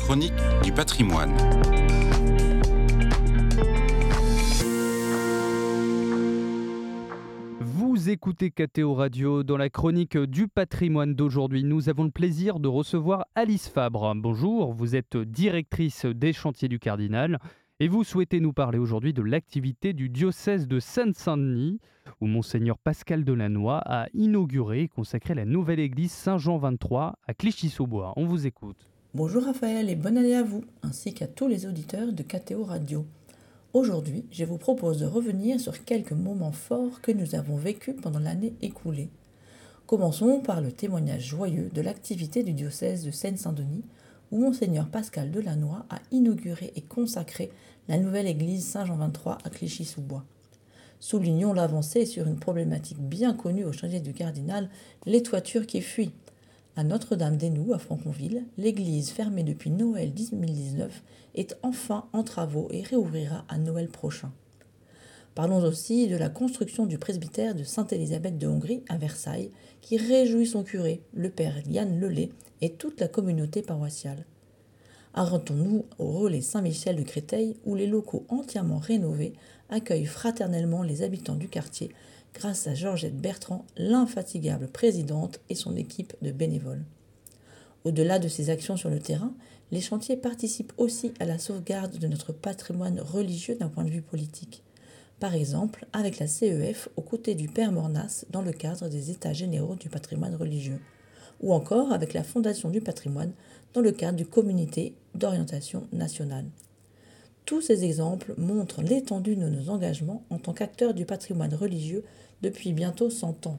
chronique du patrimoine. Vous écoutez KTO Radio dans la chronique du patrimoine d'aujourd'hui. Nous avons le plaisir de recevoir Alice Fabre. Bonjour, vous êtes directrice des chantiers du Cardinal et vous souhaitez nous parler aujourd'hui de l'activité du diocèse de Seine-Saint-Denis où monseigneur Pascal Delannoy a inauguré et consacré la nouvelle église Saint-Jean 23 à Clichy-sous-Bois. On vous écoute. Bonjour Raphaël et bonne année à vous, ainsi qu'à tous les auditeurs de KTO Radio. Aujourd'hui, je vous propose de revenir sur quelques moments forts que nous avons vécus pendant l'année écoulée. Commençons par le témoignage joyeux de l'activité du diocèse de Seine-Saint-Denis, où Monseigneur Pascal Delannoy a inauguré et consacré la nouvelle église Saint-Jean 23 à Clichy-sous-Bois. Soulignons l'avancée sur une problématique bien connue au chantier du cardinal, les toitures qui fuient. À Notre-Dame-des-Noux, à Franconville, l'église fermée depuis Noël 2019 est enfin en travaux et réouvrira à Noël prochain. Parlons aussi de la construction du presbytère de Sainte-Élisabeth de Hongrie à Versailles, qui réjouit son curé, le père Yann Lelay, et toute la communauté paroissiale. Arrêtons-nous au relais Saint-Michel de Créteil, où les locaux entièrement rénovés accueillent fraternellement les habitants du quartier grâce à Georgette Bertrand, l'infatigable présidente et son équipe de bénévoles. Au-delà de ces actions sur le terrain, les chantiers participent aussi à la sauvegarde de notre patrimoine religieux d'un point de vue politique. Par exemple, avec la CEF aux côtés du Père Mornas dans le cadre des États généraux du patrimoine religieux, ou encore avec la Fondation du patrimoine dans le cadre du Communauté d'orientation nationale. Tous ces exemples montrent l'étendue de nos engagements en tant qu'acteurs du patrimoine religieux depuis bientôt 100 ans.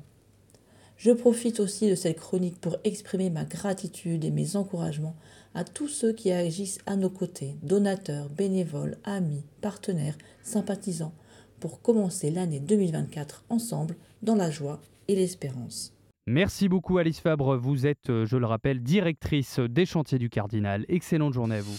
Je profite aussi de cette chronique pour exprimer ma gratitude et mes encouragements à tous ceux qui agissent à nos côtés, donateurs, bénévoles, amis, partenaires, sympathisants, pour commencer l'année 2024 ensemble dans la joie et l'espérance. Merci beaucoup Alice Fabre, vous êtes, je le rappelle, directrice des chantiers du Cardinal. Excellente journée à vous.